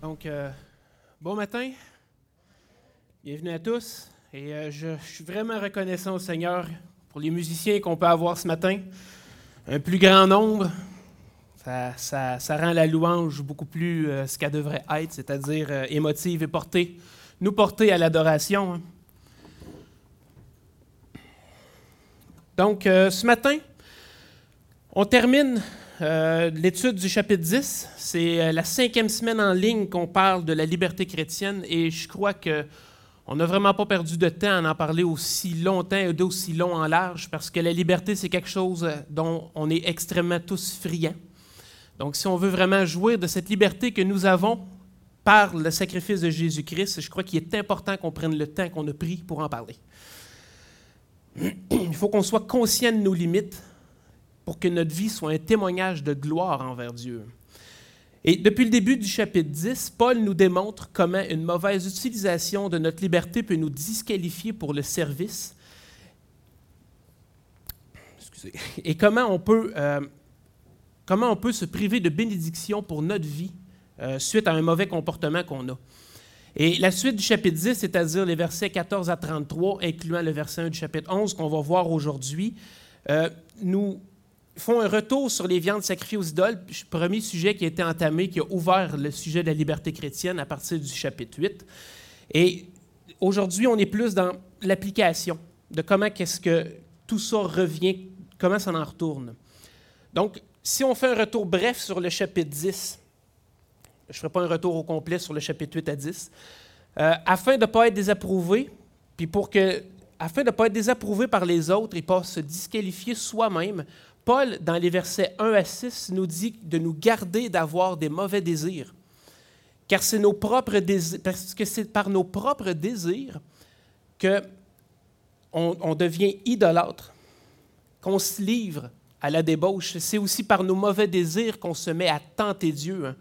Donc, euh, bon matin. Bienvenue à tous. Et euh, je, suis vraiment reconnaissant au Seigneur pour les musiciens qu'on peut avoir ce matin. Un plus grand nombre, ça, rend la louange beaucoup plus euh, ce qu'elle devrait être, c'est-à-dire émotive et portée, nous porter à l'adoration. hein. Donc, ce matin, on termine euh, l'étude du chapitre 10. C'est euh, la cinquième semaine en ligne qu'on parle de la liberté chrétienne et je crois que on n'a vraiment pas perdu de temps à en parler aussi longtemps et d'aussi long en large parce que la liberté, c'est quelque chose euh, dont on est extrêmement tous friands. Donc, si on veut vraiment jouir de cette liberté que nous avons par le sacrifice de Jésus-Christ, je crois qu'il est important qu'on prenne le temps qu'on a pris pour en parler. Il faut qu'on soit conscient de nos limites pour que notre vie soit un témoignage de gloire envers Dieu. Et depuis le début du chapitre 10, Paul nous démontre comment une mauvaise utilisation de notre liberté peut nous disqualifier pour le service. Et comment on peut, euh, comment on peut se priver de bénédiction pour notre vie euh, suite à un mauvais comportement qu'on a. Et la suite du chapitre 10, c'est-à-dire les versets 14 à 33, incluant le verset 1 du chapitre 11 qu'on va voir aujourd'hui, euh, nous font un retour sur les viandes sacrifiées aux idoles, premier sujet qui a été entamé, qui a ouvert le sujet de la liberté chrétienne à partir du chapitre 8. Et aujourd'hui, on est plus dans l'application de comment qu'est-ce que tout ça revient, comment ça en retourne. Donc, si on fait un retour bref sur le chapitre 10, je ne ferai pas un retour au complet sur le chapitre 8 à 10, euh, afin de ne pas être désapprouvé, puis pour que, afin de ne pas être désapprouvé par les autres et pas se disqualifier soi-même, Paul, dans les versets 1 à 6, nous dit de nous garder d'avoir des mauvais désirs. Car c'est nos propres désirs, parce que c'est par nos propres désirs que on, devient idolâtre, qu'on se livre à la débauche. C'est aussi par nos mauvais désirs qu'on se met à tenter Dieu. hein.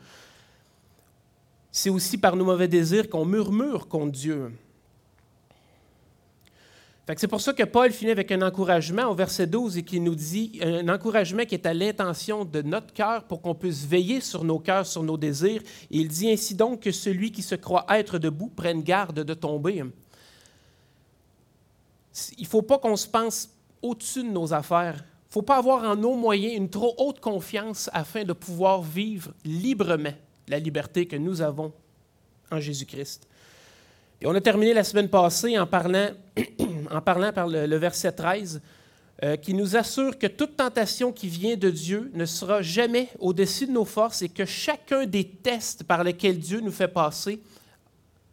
C'est aussi par nos mauvais désirs qu'on murmure contre Dieu. C'est pour ça que Paul finit avec un encouragement au verset 12 et qui nous dit un encouragement qui est à l'intention de notre cœur pour qu'on puisse veiller sur nos cœurs, sur nos désirs. Il dit ainsi donc que celui qui se croit être debout prenne garde de tomber. Il ne faut pas qu'on se pense au-dessus de nos affaires. Il ne faut pas avoir en nos moyens une trop haute confiance afin de pouvoir vivre librement la liberté que nous avons en Jésus-Christ. Et on a terminé la semaine passée en parlant, en parlant par le, verset 13, euh, qui nous assure que toute tentation qui vient de Dieu ne sera jamais au-dessus de nos forces et que chacun des tests par lesquels Dieu nous fait passer,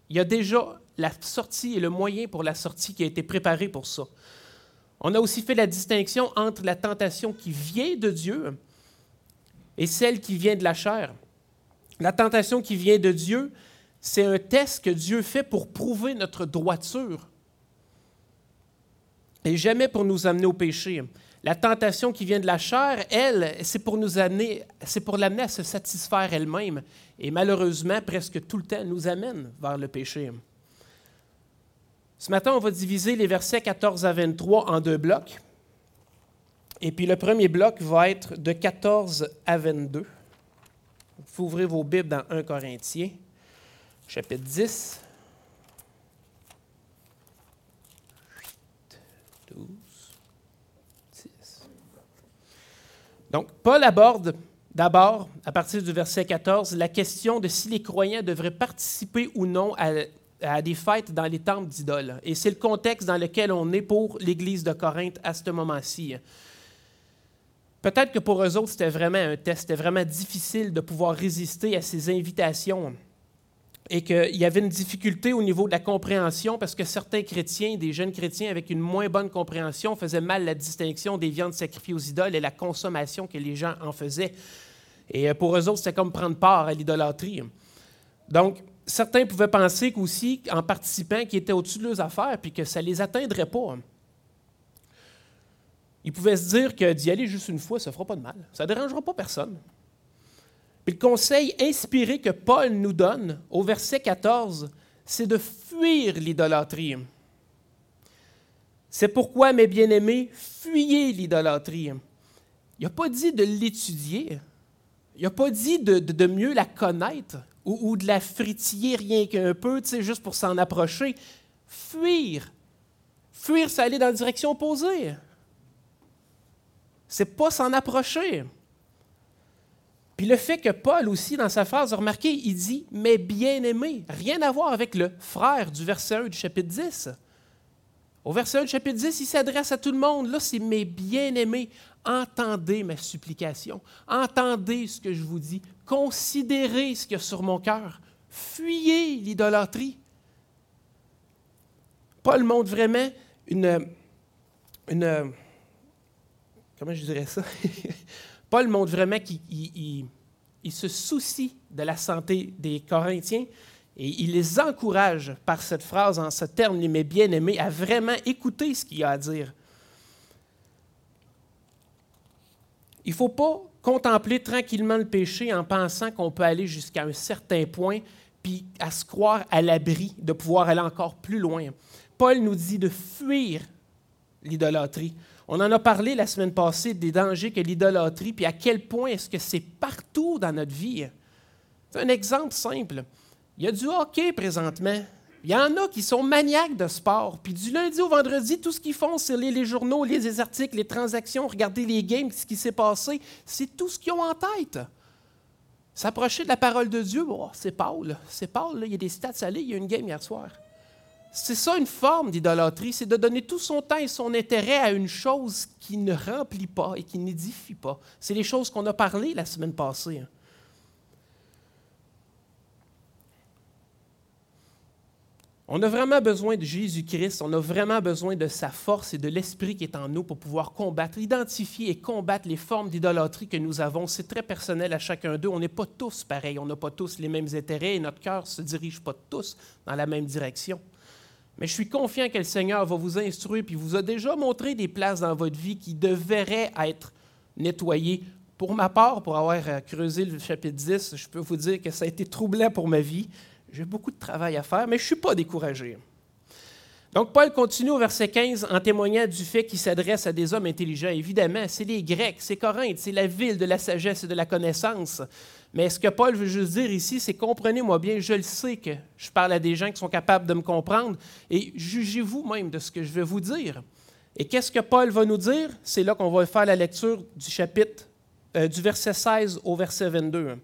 il y a déjà la sortie et le moyen pour la sortie qui a été préparé pour ça. On a aussi fait la distinction entre la tentation qui vient de Dieu et celle qui vient de la chair. La tentation qui vient de Dieu, c'est un test que Dieu fait pour prouver notre droiture et jamais pour nous amener au péché. La tentation qui vient de la chair, elle, c'est pour nous amener, c'est pour l'amener à se satisfaire elle-même. Et malheureusement, presque tout le temps, nous amène vers le péché. Ce matin, on va diviser les versets 14 à 23 en deux blocs. Et puis le premier bloc va être de 14 à 22. Vous pouvez ouvrir vos Bibles dans 1 Corinthiens, chapitre 10. 12, 10. Donc, Paul aborde d'abord, à partir du verset 14, la question de si les croyants devraient participer ou non à, des fêtes dans les temples d'idoles. Et c'est le contexte dans lequel on est pour l'Église de Corinthe à ce moment-ci. Peut-être que pour eux autres, c'était vraiment un test, c'était vraiment difficile de pouvoir résister à ces invitations et qu'il y avait une difficulté au niveau de la compréhension parce que certains chrétiens, des jeunes chrétiens avec une moins bonne compréhension, faisaient mal la distinction des viandes sacrifiées aux idoles et la consommation que les gens en faisaient. Et euh, pour eux autres, c'était comme prendre part à l'idolâtrie. Donc, certains pouvaient penser qu'aussi, en participant, qu'ils étaient au-dessus de leurs affaires puis que ça ne les atteindrait pas. Ils pouvaient se dire que d'y aller juste une fois, ça ne fera pas de mal. Ça ne dérangera pas personne. Puis le conseil inspiré que Paul nous donne au verset 14, c'est de fuir l'idolâtrie. C'est pourquoi, mes bien-aimés, fuyez l'idolâtrie. Il n'a pas dit de l'étudier. Il n'a pas dit de, de- mieux la connaître ou, de la fritiller rien qu'un peu, juste pour s'en approcher. Fuir. Fuir, c'est aller dans la direction opposée. C'est pas s'en approcher. Puis le fait que Paul aussi, dans sa phrase, remarquez, il dit Mais bien-aimé, rien à voir avec le frère du verset 1 du chapitre 10. Au verset 1 du chapitre 10, il s'adresse à tout le monde. Là, c'est mes bien-aimés. Entendez ma supplication. Entendez ce que je vous dis. Considérez ce qu'il y a sur mon cœur. Fuyez l'idolâtrie. Paul montre vraiment une, une. Comment je dirais ça? Paul montre vraiment qu'il se soucie de la santé des Corinthiens et il les encourage par cette phrase, en ce terme, les mes bien-aimés, à vraiment écouter ce qu'il a à dire. Il ne faut pas contempler tranquillement le péché en pensant qu'on peut aller jusqu'à un certain point, puis à se croire à l'abri de pouvoir aller encore plus loin. Paul nous dit de fuir l'idolâtrie. On en a parlé la semaine passée des dangers que l'idolâtrie, puis à quel point est-ce que c'est partout dans notre vie. C'est un exemple simple. Il y a du hockey présentement. Il y en a qui sont maniaques de sport. Puis du lundi au vendredi, tout ce qu'ils font, c'est lire les journaux, lire les articles, les transactions, regarder les games, ce qui s'est passé. C'est tout ce qu'ils ont en tête. S'approcher de la parole de Dieu, c'est Paul. C'est Paul, il y a des stats salés, il y a une game hier soir. C'est ça une forme d'idolâtrie, c'est de donner tout son temps et son intérêt à une chose qui ne remplit pas et qui n'édifie pas. C'est les choses qu'on a parlé la semaine passée. Hein. On a vraiment besoin de Jésus-Christ, on a vraiment besoin de sa force et de l'Esprit qui est en nous pour pouvoir combattre, identifier et combattre les formes d'idolâtrie que nous avons. C'est très personnel à chacun d'eux. On n'est pas tous pareils, on n'a pas tous les mêmes intérêts et notre cœur ne se dirige pas tous dans la même direction. Mais je suis confiant que le Seigneur va vous instruire puis vous a déjà montré des places dans votre vie qui devraient être nettoyées. Pour ma part, pour avoir euh, creusé le chapitre 10, je peux vous dire que ça a été troublant pour ma vie. J'ai beaucoup de travail à faire, mais je ne suis pas découragé. Donc, Paul continue au verset 15 en témoignant du fait qu'il s'adresse à des hommes intelligents. Évidemment, c'est les Grecs, c'est Corinthe, c'est la ville de la sagesse et de la connaissance. Mais ce que Paul veut juste dire ici, c'est comprenez-moi bien, je le sais que je parle à des gens qui sont capables de me comprendre et jugez-vous même de ce que je vais vous dire. Et qu'est-ce que Paul va nous dire? C'est là qu'on va faire la lecture du chapitre, euh, du verset 16 au verset 22.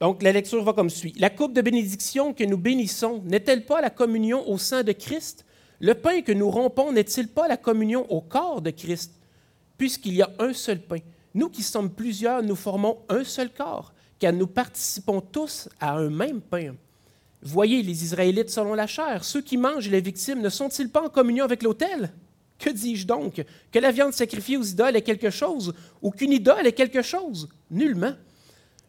Donc, la lecture va comme suit. La coupe de bénédiction que nous bénissons n'est-elle pas la communion au sein de Christ? Le pain que nous rompons n'est-il pas la communion au corps de Christ? Puisqu'il y a un seul pain. Nous qui sommes plusieurs, nous formons un seul corps, car nous participons tous à un même pain. Voyez les Israélites selon la chair, ceux qui mangent les victimes ne sont-ils pas en communion avec l'autel? Que dis-je donc? Que la viande sacrifiée aux idoles est quelque chose ou qu'une idole est quelque chose? Nullement.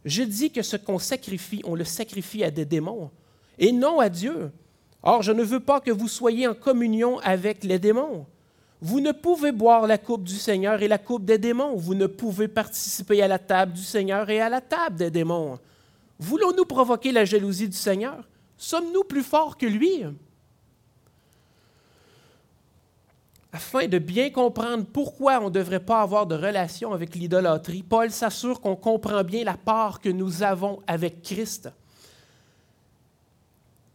Je dis que ce qu'on sacrifie, on le sacrifie à des démons et non à Dieu. Or, je ne veux pas que vous soyez en communion avec les démons. Vous ne pouvez boire la coupe du Seigneur et la coupe des démons. Vous ne pouvez participer à la table du Seigneur et à la table des démons. Voulons-nous provoquer la jalousie du Seigneur? Sommes-nous plus forts que lui? afin de bien comprendre pourquoi on ne devrait pas avoir de relation avec l'idolâtrie, Paul s'assure qu'on comprend bien la part que nous avons avec Christ.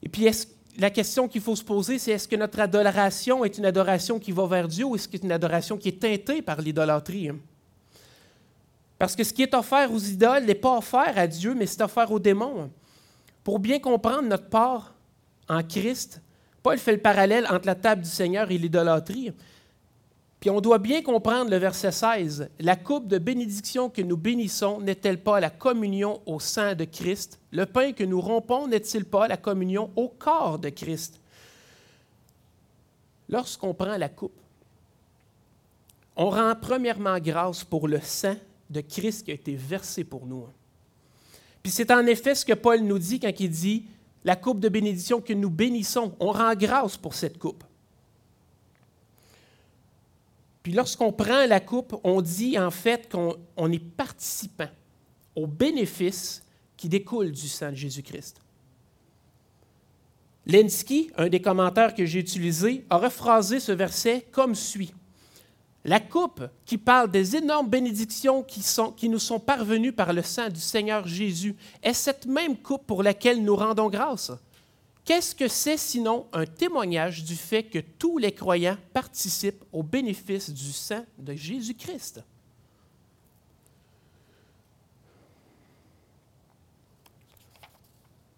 Et puis, la question qu'il faut se poser, c'est est-ce que notre adoration est une adoration qui va vers Dieu ou est-ce que c'est une adoration qui est teintée par l'idolâtrie? Parce que ce qui est offert aux idoles n'est pas offert à Dieu, mais c'est offert aux démons. Pour bien comprendre notre part en Christ, Paul fait le parallèle entre la table du Seigneur et l'idolâtrie. Puis on doit bien comprendre le verset 16. La coupe de bénédiction que nous bénissons n'est-elle pas la communion au sein de Christ? Le pain que nous rompons n'est-il pas la communion au corps de Christ? Lorsqu'on prend la coupe, on rend premièrement grâce pour le sang de Christ qui a été versé pour nous. Puis c'est en effet ce que Paul nous dit quand il dit la coupe de bénédiction que nous bénissons. On rend grâce pour cette coupe. Puis lorsqu'on prend la coupe, on dit en fait qu'on est participant aux bénéfices qui découlent du sang de Jésus-Christ. Lenski, un des commentaires que j'ai utilisés, a rephrasé ce verset comme suit. La coupe qui parle des énormes bénédictions qui, qui nous sont parvenues par le sang du Seigneur Jésus est cette même coupe pour laquelle nous rendons grâce. Qu'est-ce que c'est sinon un témoignage du fait que tous les croyants participent au bénéfice du sang de Jésus-Christ?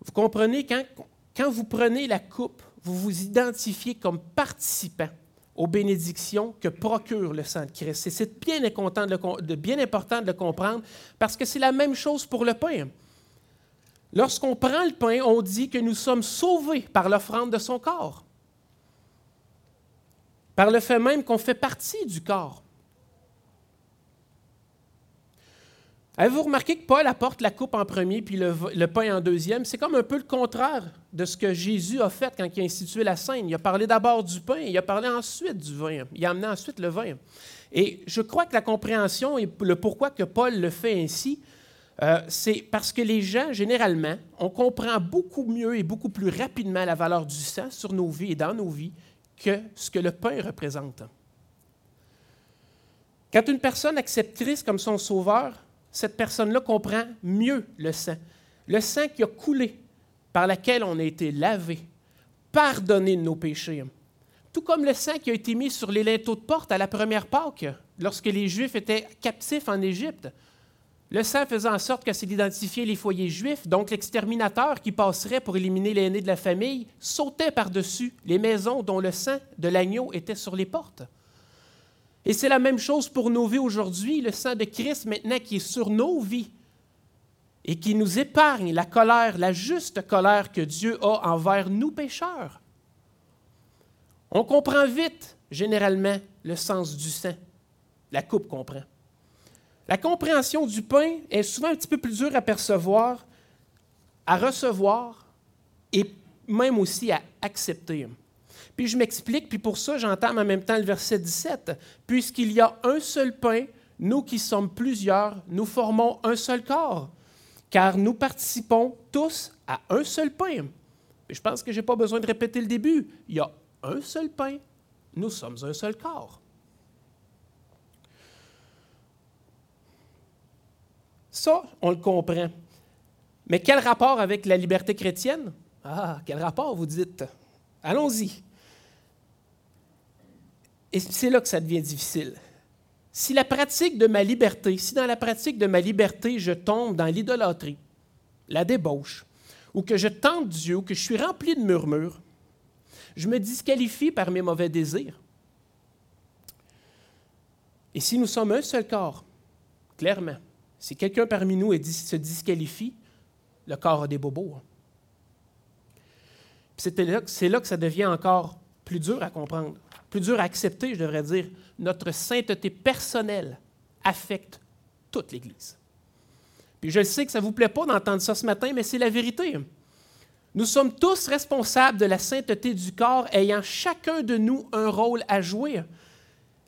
Vous comprenez, quand, vous prenez la coupe, vous vous identifiez comme participant aux bénédictions que procure le sang de Christ. Et c'est bien, bien important de le comprendre parce que c'est la même chose pour le pain. Lorsqu'on prend le pain, on dit que nous sommes sauvés par l'offrande de son corps, par le fait même qu'on fait partie du corps. Avez-vous remarqué que Paul apporte la coupe en premier puis le, pain en deuxième? C'est comme un peu le contraire de ce que Jésus a fait quand il a institué la scène. Il a parlé d'abord du pain, il a parlé ensuite du vin. Il a amené ensuite le vin. Et je crois que la compréhension et le pourquoi que Paul le fait ainsi, euh, c'est parce que les gens, généralement, on comprend beaucoup mieux et beaucoup plus rapidement la valeur du sang sur nos vies et dans nos vies que ce que le pain représente. Quand une personne accepte Christ comme son sauveur, cette personne-là comprend mieux le sang. Le sang qui a coulé, par lequel on a été lavé, pardonné de nos péchés. Tout comme le sang qui a été mis sur les linteaux de porte à la première Pâque, lorsque les Juifs étaient captifs en Égypte. Le sang faisait en sorte que c'est d'identifier les foyers juifs, donc l'exterminateur qui passerait pour éliminer l'aîné de la famille sautait par-dessus les maisons dont le sang de l'agneau était sur les portes. Et c'est la même chose pour nos vies aujourd'hui, le sang de Christ maintenant qui est sur nos vies et qui nous épargne la colère, la juste colère que Dieu a envers nous pécheurs. On comprend vite, généralement, le sens du sang. La coupe comprend. La compréhension du pain est souvent un petit peu plus dure à percevoir, à recevoir et même aussi à accepter. Puis je m'explique, puis pour ça, j'entends en même temps le verset 17. Puisqu'il y a un seul pain, nous qui sommes plusieurs, nous formons un seul corps, car nous participons tous à un seul pain. je pense que je n'ai pas besoin de répéter le début. Il y a un seul pain, nous sommes un seul corps. Ça, on le comprend. Mais quel rapport avec la liberté chrétienne? Ah, quel rapport, vous dites? Allons-y. Et c'est là que ça devient difficile. Si la pratique de ma liberté, si dans la pratique de ma liberté, je tombe dans l'idolâtrie, la débauche, ou que je tente Dieu, ou que je suis rempli de murmures, je me disqualifie par mes mauvais désirs. Et si nous sommes un seul corps, clairement, si quelqu'un parmi nous se disqualifie, le corps a des bobos. Hein. C'est là que ça devient encore plus dur à comprendre plus dur à accepter, je devrais dire, notre sainteté personnelle affecte toute l'Église. Je sais que ça ne vous plaît pas d'entendre ça ce matin, mais c'est la vérité. Nous sommes tous responsables de la sainteté du corps, ayant chacun de nous un rôle à jouer.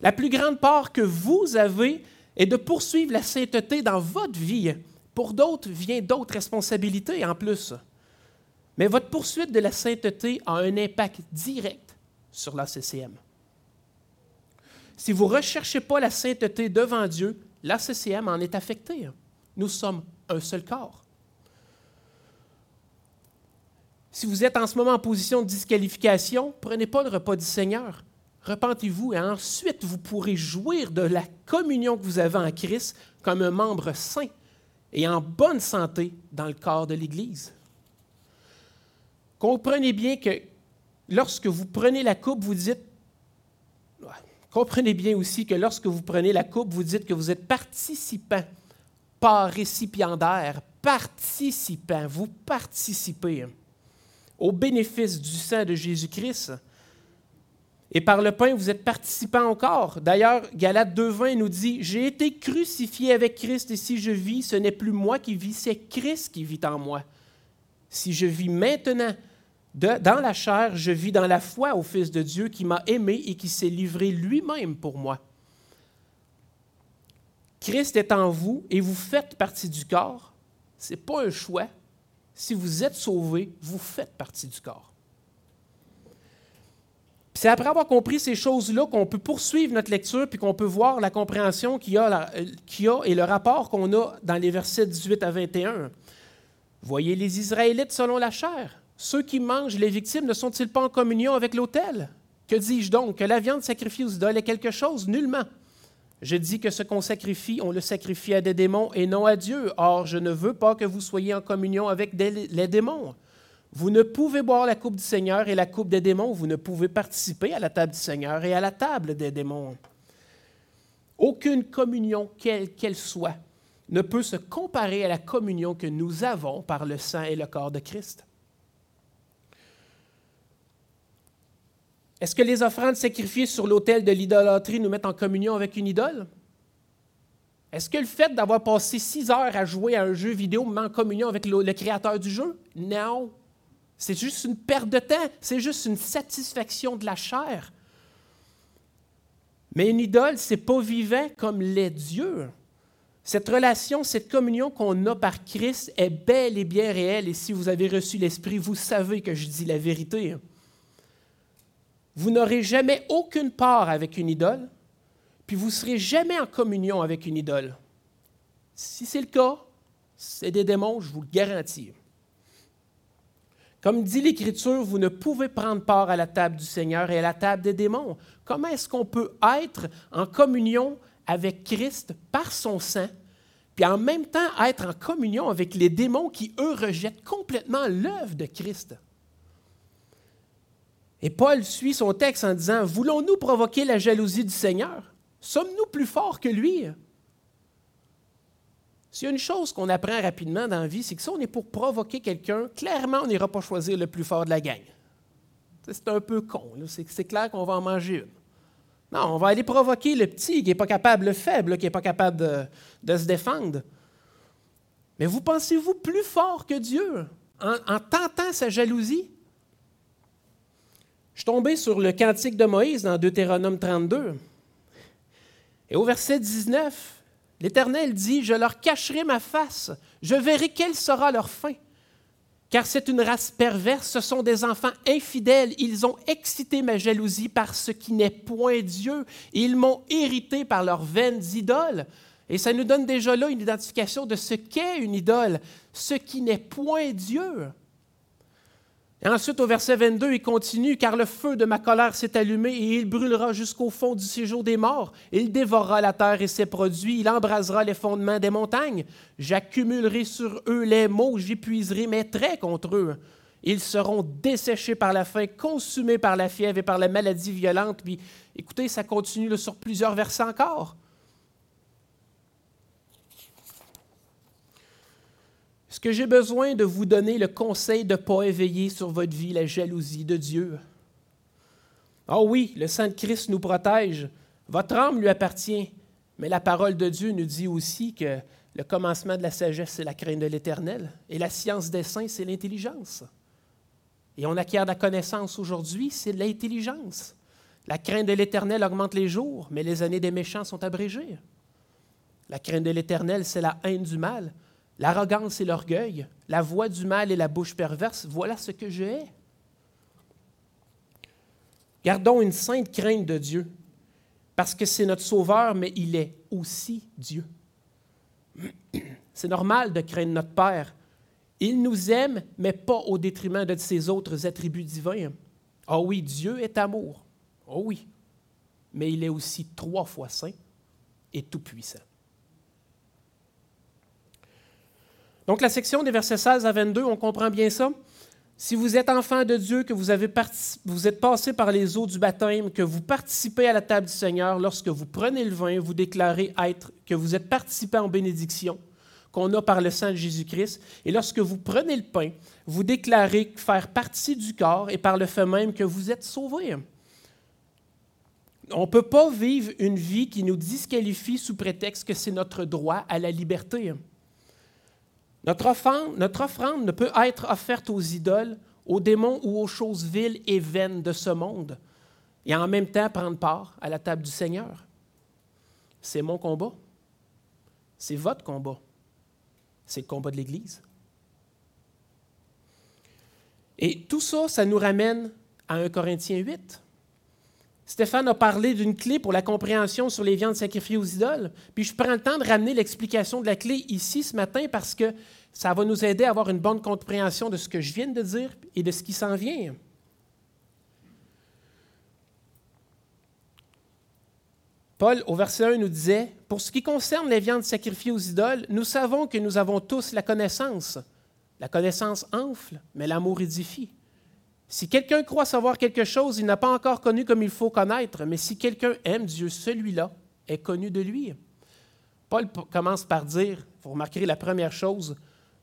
La plus grande part que vous avez est de poursuivre la sainteté dans votre vie. Pour d'autres, vient d'autres responsabilités en plus. Mais votre poursuite de la sainteté a un impact direct sur la CCM. Si vous ne recherchez pas la sainteté devant Dieu, la CCM en est affectée. Nous sommes un seul corps. Si vous êtes en ce moment en position de disqualification, prenez pas le repas du Seigneur. Repentez-vous et ensuite vous pourrez jouir de la communion que vous avez en Christ comme un membre saint et en bonne santé dans le corps de l'Église. Comprenez bien que lorsque vous prenez la coupe, vous dites Comprenez bien aussi que lorsque vous prenez la coupe, vous dites que vous êtes participant, pas récipiendaire, participant. Vous participez au bénéfice du sang de Jésus-Christ. Et par le pain, vous êtes participant encore. D'ailleurs, Galates 2.20 nous dit, J'ai été crucifié avec Christ et si je vis, ce n'est plus moi qui vis, c'est Christ qui vit en moi. Si je vis maintenant, dans la chair, je vis dans la foi au Fils de Dieu qui m'a aimé et qui s'est livré lui-même pour moi. Christ est en vous et vous faites partie du corps. Ce n'est pas un choix. Si vous êtes sauvé, vous faites partie du corps. C'est après avoir compris ces choses-là qu'on peut poursuivre notre lecture puis qu'on peut voir la compréhension qu'il y, a, a et le rapport qu'on a dans les versets 18 à 21. Voyez les Israélites selon la chair. Ceux qui mangent les victimes ne sont-ils pas en communion avec l'autel? Que dis-je donc? Que la viande sacrifiée aux idoles est quelque chose? Nullement. Je dis que ce qu'on sacrifie, on le sacrifie à des démons et non à Dieu. Or, je ne veux pas que vous soyez en communion avec les démons. Vous ne pouvez boire la coupe du Seigneur et la coupe des démons. Vous ne pouvez participer à la table du Seigneur et à la table des démons. Aucune communion, quelle qu'elle soit, ne peut se comparer à la communion que nous avons par le sang et le corps de Christ. Est-ce que les offrandes sacrifiées sur l'autel de l'idolâtrie nous mettent en communion avec une idole? Est-ce que le fait d'avoir passé six heures à jouer à un jeu vidéo me met en communion avec le, créateur du jeu? Non. C'est juste une perte de temps, c'est juste une satisfaction de la chair. Mais une idole, c'est pas vivant comme les dieux. Cette relation, cette communion qu'on a par Christ est belle et bien réelle. Et si vous avez reçu l'Esprit, vous savez que je dis la vérité. Vous n'aurez jamais aucune part avec une idole, puis vous ne serez jamais en communion avec une idole. Si c'est le cas, c'est des démons, je vous le garantis. Comme dit l'Écriture, vous ne pouvez prendre part à la table du Seigneur et à la table des démons. Comment est-ce qu'on peut être en communion avec Christ par son sang, puis en même temps être en communion avec les démons qui, eux, rejettent complètement l'œuvre de Christ? Et Paul suit son texte en disant, Voulons-nous provoquer la jalousie du Seigneur? Sommes-nous plus forts que lui? S'il y a une chose qu'on apprend rapidement dans la vie, c'est que si on est pour provoquer quelqu'un, clairement, on n'ira pas choisir le plus fort de la gang. C'est un peu con. C'est clair qu'on va en manger une. Non, on va aller provoquer le petit qui n'est pas capable, le faible qui n'est pas capable de, se défendre. Mais vous pensez-vous plus fort que Dieu en, en tentant sa jalousie? Je suis tombé sur le cantique de Moïse dans Deutéronome 32. Et au verset 19, l'Éternel dit, Je leur cacherai ma face, je verrai quelle sera leur fin car c'est une race perverse, ce sont des enfants infidèles, ils ont excité ma jalousie par ce qui n'est point Dieu, ils m'ont hérité par leurs vaines idoles. Et ça nous donne déjà là une identification de ce qu'est une idole, ce qui n'est point Dieu. Et ensuite, au verset 22, il continue, car le feu de ma colère s'est allumé et il brûlera jusqu'au fond du séjour des morts. Il dévorera la terre et ses produits, il embrasera les fondements des montagnes. J'accumulerai sur eux les maux, j'épuiserai mes traits contre eux. Ils seront desséchés par la faim, consumés par la fièvre et par la maladie violente. Puis, écoutez, ça continue sur plusieurs versets encore. Est-ce que j'ai besoin de vous donner le conseil de ne pas éveiller sur votre vie la jalousie de Dieu? Ah oui, le sang de Christ nous protège. Votre âme lui appartient. Mais la parole de Dieu nous dit aussi que le commencement de la sagesse, c'est la crainte de l'Éternel. Et la science des saints, c'est l'intelligence. Et on acquiert la connaissance aujourd'hui, c'est l'intelligence. La crainte de l'Éternel augmente les jours, mais les années des méchants sont abrégées. La crainte de l'Éternel, c'est la haine du mal. L'arrogance et l'orgueil, la voix du mal et la bouche perverse, voilà ce que je hais. Gardons une sainte crainte de Dieu, parce que c'est notre Sauveur, mais il est aussi Dieu. C'est normal de craindre notre Père. Il nous aime, mais pas au détriment de ses autres attributs divins. Ah oui, Dieu est amour. Oh oui. Mais il est aussi trois fois saint et tout-puissant. Donc la section des versets 16 à 22, on comprend bien ça. Si vous êtes enfant de Dieu, que vous, avez vous êtes passé par les eaux du baptême, que vous participez à la table du Seigneur, lorsque vous prenez le vin, vous déclarez être, que vous êtes participant en bénédiction qu'on a par le sang de Jésus-Christ. Et lorsque vous prenez le pain, vous déclarez faire partie du corps et par le fait même que vous êtes sauvés. On ne peut pas vivre une vie qui nous disqualifie sous prétexte que c'est notre droit à la liberté. Notre offrande, ne peut être offerte aux idoles, aux démons ou aux choses viles et vaines de ce monde, et en même temps prendre part à la table du Seigneur. C'est mon combat. C'est votre combat. C'est le combat de l'Église. Et tout ça, ça nous ramène à 1 Corinthiens 8. Stéphane a parlé d'une clé pour la compréhension sur les viandes sacrifiées aux idoles. Puis je prends le temps de ramener l'explication de la clé ici ce matin parce que ça va nous aider à avoir une bonne compréhension de ce que je viens de dire et de ce qui s'en vient. Paul, au verset 1, nous disait, Pour ce qui concerne les viandes sacrifiées aux idoles, nous savons que nous avons tous la connaissance. La connaissance enfle, mais l'amour édifie. Si quelqu'un croit savoir quelque chose, il n'a pas encore connu comme il faut connaître, mais si quelqu'un aime Dieu, celui-là est connu de lui. Paul commence par dire, vous remarquerez la première chose,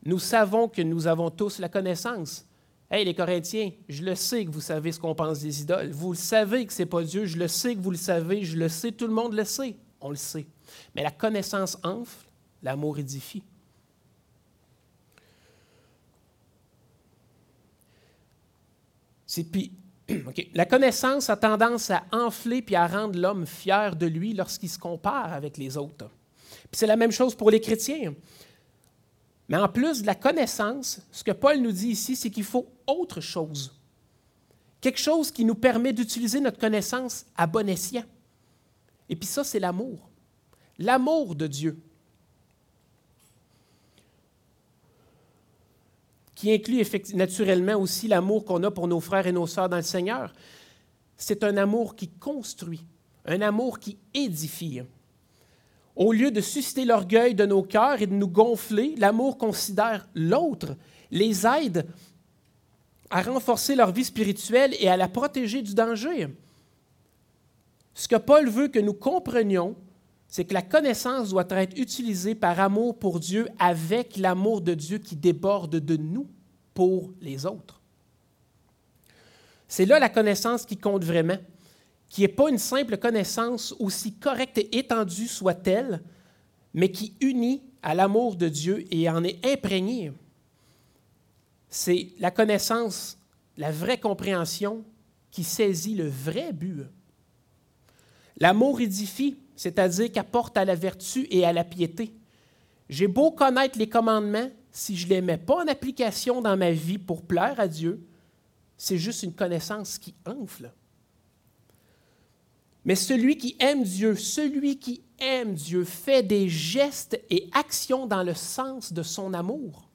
nous savons que nous avons tous la connaissance. Hey les Corinthiens, je le sais que vous savez ce qu'on pense des idoles. Vous le savez que ce n'est pas Dieu. Je le sais que vous le savez. Je le sais, tout le monde le sait. On le sait. Mais la connaissance enfle, l'amour édifie. La connaissance a tendance à enfler puis à rendre l'homme fier de lui lorsqu'il se compare avec les autres. Puis c'est la même chose pour les chrétiens. Mais en plus de la connaissance, ce que Paul nous dit ici, c'est qu'il faut autre chose. Quelque chose qui nous permet d'utiliser notre connaissance à bon escient. Et puis ça, c'est l'amour. L'amour de Dieu. Qui inclut naturellement aussi l'amour qu'on a pour nos frères et nos sœurs dans le Seigneur. C'est un amour qui construit, un amour qui édifie. Au lieu de susciter l'orgueil de nos cœurs et de nous gonfler, l'amour considère l'autre, les aide à renforcer leur vie spirituelle et à la protéger du danger. Ce que Paul veut que nous comprenions, c'est que la connaissance doit être utilisée par amour pour Dieu avec l'amour de Dieu qui déborde de nous pour les autres. C'est là la connaissance qui compte vraiment qui n'est pas une simple connaissance, aussi correcte et étendue soit-elle, mais qui unit à l'amour de Dieu et en est imprégnée. C'est la connaissance, la vraie compréhension qui saisit le vrai but. L'amour édifie, c'est-à-dire qu'apporte à la vertu et à la piété. J'ai beau connaître les commandements, si je ne les mets pas en application dans ma vie pour plaire à Dieu, c'est juste une connaissance qui enfle. Mais celui qui aime Dieu, celui qui aime Dieu fait des gestes et actions dans le sens de son amour.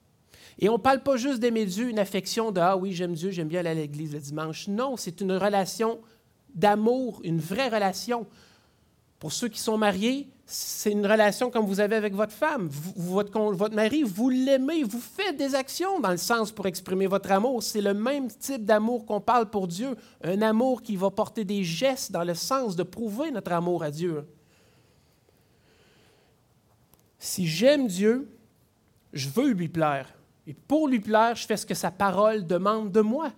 Et on ne parle pas juste d'aimer Dieu, une affection de Ah oui, j'aime Dieu, j'aime bien aller à l'église le dimanche. Non, c'est une relation d'amour, une vraie relation. Pour ceux qui sont mariés, c'est une relation comme vous avez avec votre femme. votre, votre mari, vous l'aimez, vous faites des actions dans le sens pour exprimer votre amour. C'est le même type d'amour qu'on parle pour Dieu, un amour qui va porter des gestes dans le sens de prouver notre amour à Dieu. Si j'aime Dieu, je veux lui plaire. Et pour lui plaire, je fais ce que sa parole demande de moi.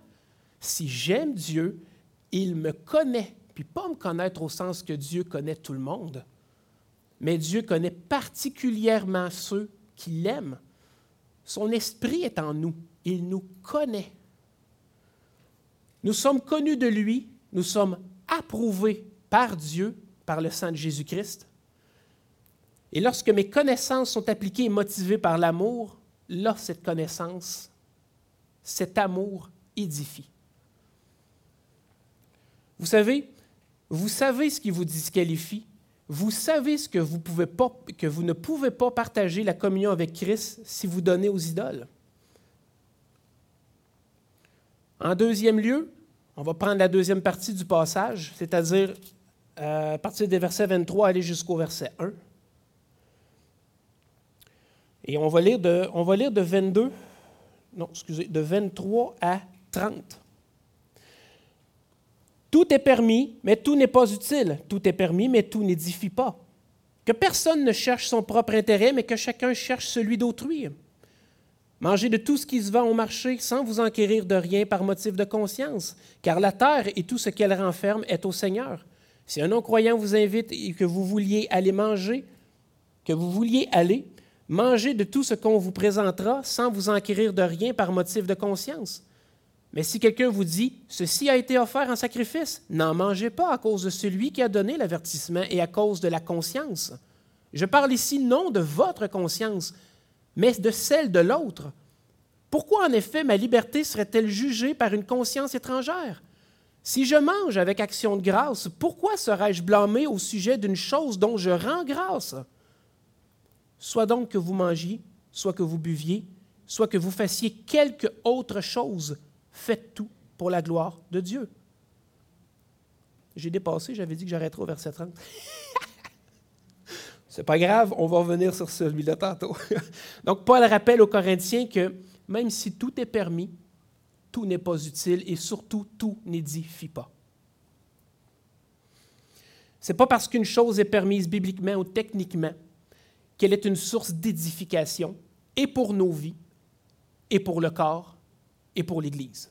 Si j'aime Dieu, il me connaît. Puis pas me connaître au sens que Dieu connaît tout le monde mais Dieu connaît particulièrement ceux qui l'aiment. Son esprit est en nous. Il nous connaît. Nous sommes connus de lui, nous sommes approuvés par Dieu, par le sang de Jésus-Christ. Et lorsque mes connaissances sont appliquées et motivées par l'amour, là, cette connaissance, cet amour édifie. Vous savez, vous savez ce qui vous disqualifie, vous savez ce que vous, pouvez pas, que vous ne pouvez pas partager la communion avec Christ si vous donnez aux idoles. En deuxième lieu, on va prendre la deuxième partie du passage, c'est-à-dire euh, à partir des versets 23 aller jusqu'au verset 1. Et on va lire de, on va lire de 22, non, excusez, de 23 à 30. Tout est permis, mais tout n'est pas utile. Tout est permis, mais tout n'édifie pas. Que personne ne cherche son propre intérêt, mais que chacun cherche celui d'autrui. Mangez de tout ce qui se vend au marché sans vous enquérir de rien par motif de conscience, car la terre et tout ce qu'elle renferme est au Seigneur. Si un non-croyant vous invite et que vous vouliez aller manger, que vous vouliez aller, mangez de tout ce qu'on vous présentera sans vous enquérir de rien par motif de conscience. Mais si quelqu'un vous dit Ceci a été offert en sacrifice, n'en mangez pas à cause de celui qui a donné l'avertissement et à cause de la conscience. Je parle ici non de votre conscience, mais de celle de l'autre. Pourquoi en effet ma liberté serait-elle jugée par une conscience étrangère? Si je mange avec action de grâce, pourquoi serais-je blâmé au sujet d'une chose dont je rends grâce? Soit donc que vous mangiez, soit que vous buviez, soit que vous fassiez quelque autre chose, faites tout pour la gloire de Dieu. J'ai dépassé, j'avais dit que j'arrêterais au verset 30. C'est pas grave, on va revenir sur celui-là tantôt. Donc, Paul rappelle aux Corinthiens que même si tout est permis, tout n'est pas utile et surtout tout n'édifie pas. Ce n'est pas parce qu'une chose est permise bibliquement ou techniquement qu'elle est une source d'édification et pour nos vies, et pour le corps, et pour l'Église.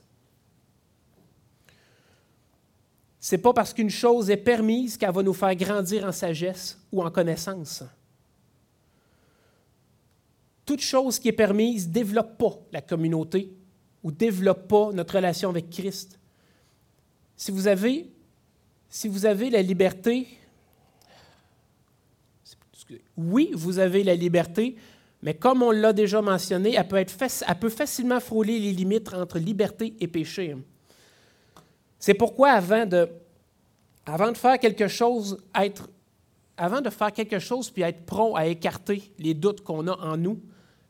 Ce n'est pas parce qu'une chose est permise qu'elle va nous faire grandir en sagesse ou en connaissance. Toute chose qui est permise ne développe pas la communauté ou développe pas notre relation avec Christ. Si vous avez, si vous avez la liberté, oui, vous avez la liberté, mais comme on l'a déjà mentionné, elle peut, être facilement frôler les limites entre liberté et péché. C'est pourquoi avant de, faire quelque chose, être, avant de faire quelque chose puis être prompt à écarter les doutes qu'on a en nous,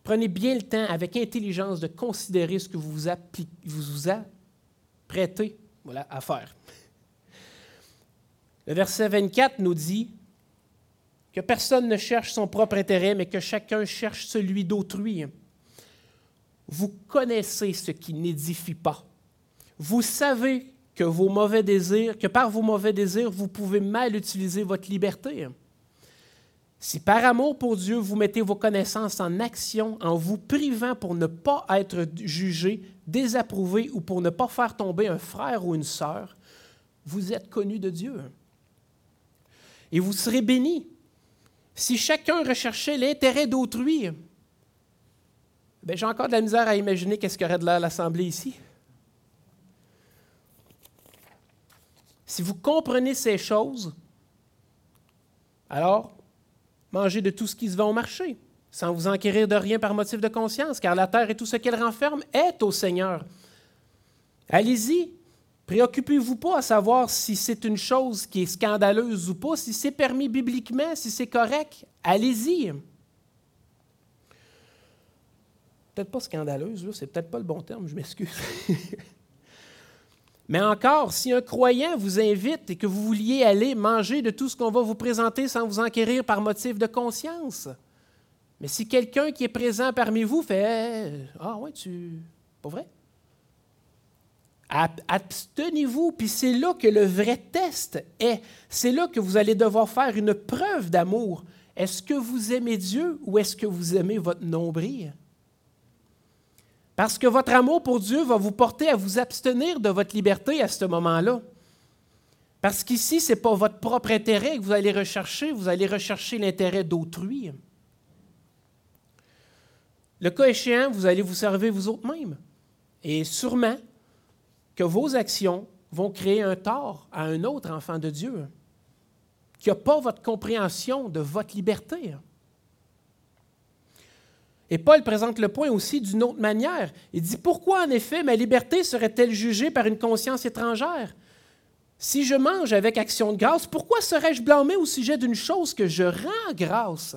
prenez bien le temps avec intelligence de considérer ce que vous vous, vous, vous apprêtez voilà, à faire. Le verset 24 nous dit que personne ne cherche son propre intérêt, mais que chacun cherche celui d'autrui. Vous connaissez ce qui n'édifie pas. Vous savez que par vos mauvais désirs, vous pouvez mal utiliser votre liberté. Si par amour pour Dieu, vous mettez vos connaissances en action en vous privant pour ne pas être jugé, désapprouvé ou pour ne pas faire tomber un frère ou une sœur, vous êtes connu de Dieu. Et vous serez bénis si chacun recherchait l'intérêt d'autrui, ben, j'ai encore de la misère à imaginer qu'est-ce qu'il y aurait de l'Assemblée ici. Si vous comprenez ces choses, alors mangez de tout ce qui se vend au marché, sans vous enquérir de rien par motif de conscience, car la terre et tout ce qu'elle renferme est au Seigneur. Allez-y, Préoccupez-vous pas à savoir si c'est une chose qui est scandaleuse ou pas, si c'est permis bibliquement, si c'est correct. Allez-y. Peut-être pas scandaleuse, c'est peut-être pas le bon terme, je m'excuse. Mais encore, si un croyant vous invite et que vous vouliez aller manger de tout ce qu'on va vous présenter sans vous enquérir par motif de conscience, mais si quelqu'un qui est présent parmi vous fait Ah ouais, tu. Pas vrai? Abstenez-vous, puis c'est là que le vrai test est. C'est là que vous allez devoir faire une preuve d'amour. Est-ce que vous aimez Dieu ou est-ce que vous aimez votre nombril? Parce que votre amour pour Dieu va vous porter à vous abstenir de votre liberté à ce moment-là. Parce qu'ici, ce n'est pas votre propre intérêt que vous allez rechercher, vous allez rechercher l'intérêt d'autrui. Le cas échéant, vous allez vous servir vous autres mêmes. Et sûrement, que vos actions vont créer un tort à un autre enfant de Dieu qui n'a pas votre compréhension de votre liberté. Et Paul présente le point aussi d'une autre manière. Il dit, pourquoi en effet ma liberté serait-elle jugée par une conscience étrangère? Si je mange avec action de grâce, pourquoi serais-je blâmé au sujet d'une chose que je rends grâce?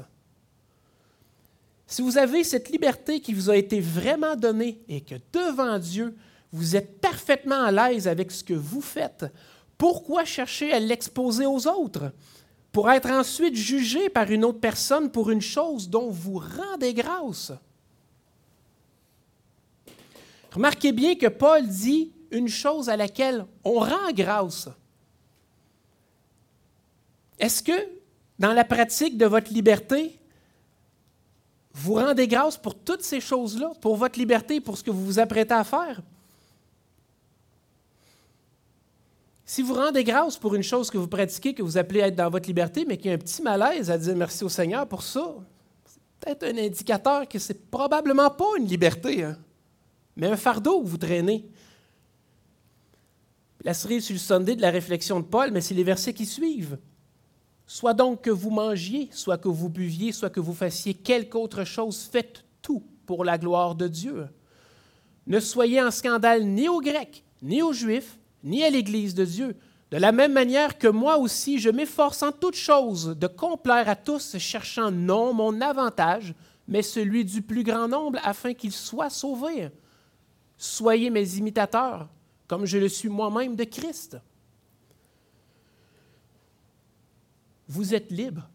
Si vous avez cette liberté qui vous a été vraiment donnée et que devant Dieu, vous êtes parfaitement à l'aise avec ce que vous faites, pourquoi chercher à l'exposer aux autres? Pour être ensuite jugé par une autre personne pour une chose dont vous rendez grâce? Remarquez bien que Paul dit une chose à laquelle on rend grâce. Est-ce que dans la pratique de votre liberté, vous rendez grâce pour toutes ces choses-là, pour votre liberté, pour ce que vous vous apprêtez à faire? Si vous rendez grâce pour une chose que vous pratiquez, que vous appelez être dans votre liberté, mais qu'il y a un petit malaise à dire merci au Seigneur pour ça, c'est peut-être un indicateur que c'est probablement pas une liberté, hein, mais un fardeau que vous traînez. La cerise sur le Sunday de la réflexion de Paul, mais c'est les versets qui suivent. Soit donc que vous mangiez, soit que vous buviez, soit que vous fassiez quelque autre chose, faites tout pour la gloire de Dieu. Ne soyez en scandale ni aux Grecs, ni aux Juifs, ni à l'Église de Dieu. De la même manière que moi aussi, je m'efforce en toutes choses de complaire à tous, cherchant non mon avantage, mais celui du plus grand nombre, afin qu'ils soient sauvés. Soyez mes imitateurs, comme je le suis moi-même de Christ. Vous êtes libres.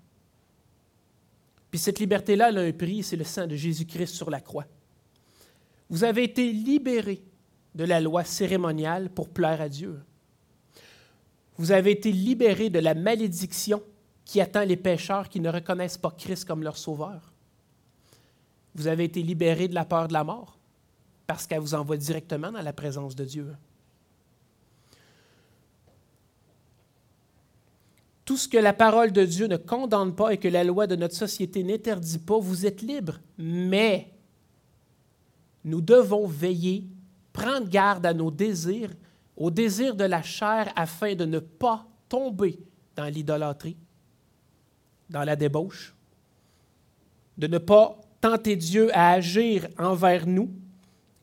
Puis cette liberté-là, elle a un prix, c'est le sang de Jésus-Christ sur la croix. Vous avez été libérés de la loi cérémoniale pour plaire à Dieu. Vous avez été libérés de la malédiction qui attend les pécheurs qui ne reconnaissent pas Christ comme leur sauveur. Vous avez été libérés de la peur de la mort parce qu'elle vous envoie directement dans la présence de Dieu. Tout ce que la parole de Dieu ne condamne pas et que la loi de notre société n'interdit pas, vous êtes libre. Mais nous devons veiller, prendre garde à nos désirs au désir de la chair afin de ne pas tomber dans l'idolâtrie, dans la débauche, de ne pas tenter Dieu à agir envers nous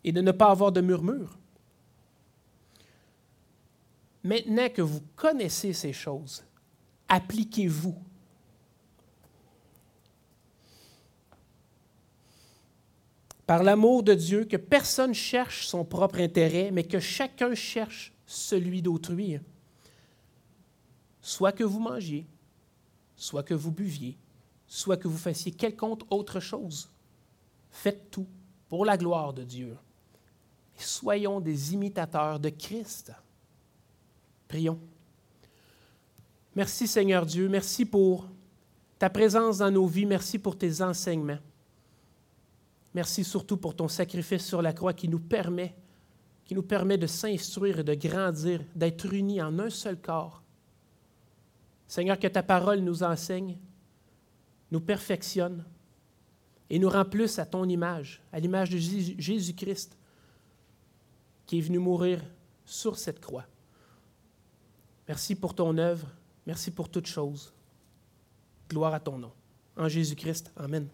et de ne pas avoir de murmure. Maintenant que vous connaissez ces choses, appliquez-vous. Par l'amour de Dieu, que personne cherche son propre intérêt, mais que chacun cherche celui d'autrui. Soit que vous mangiez, soit que vous buviez, soit que vous fassiez quelconque autre chose. Faites tout pour la gloire de Dieu. Et soyons des imitateurs de Christ. Prions. Merci Seigneur Dieu, merci pour ta présence dans nos vies, merci pour tes enseignements. Merci surtout pour ton sacrifice sur la croix qui nous permet, qui nous permet de s'instruire et de grandir, d'être unis en un seul corps. Seigneur, que ta parole nous enseigne, nous perfectionne et nous rend plus à ton image, à l'image de Jésus-Christ qui est venu mourir sur cette croix. Merci pour ton œuvre, merci pour toutes choses. Gloire à ton nom. En Jésus-Christ, Amen.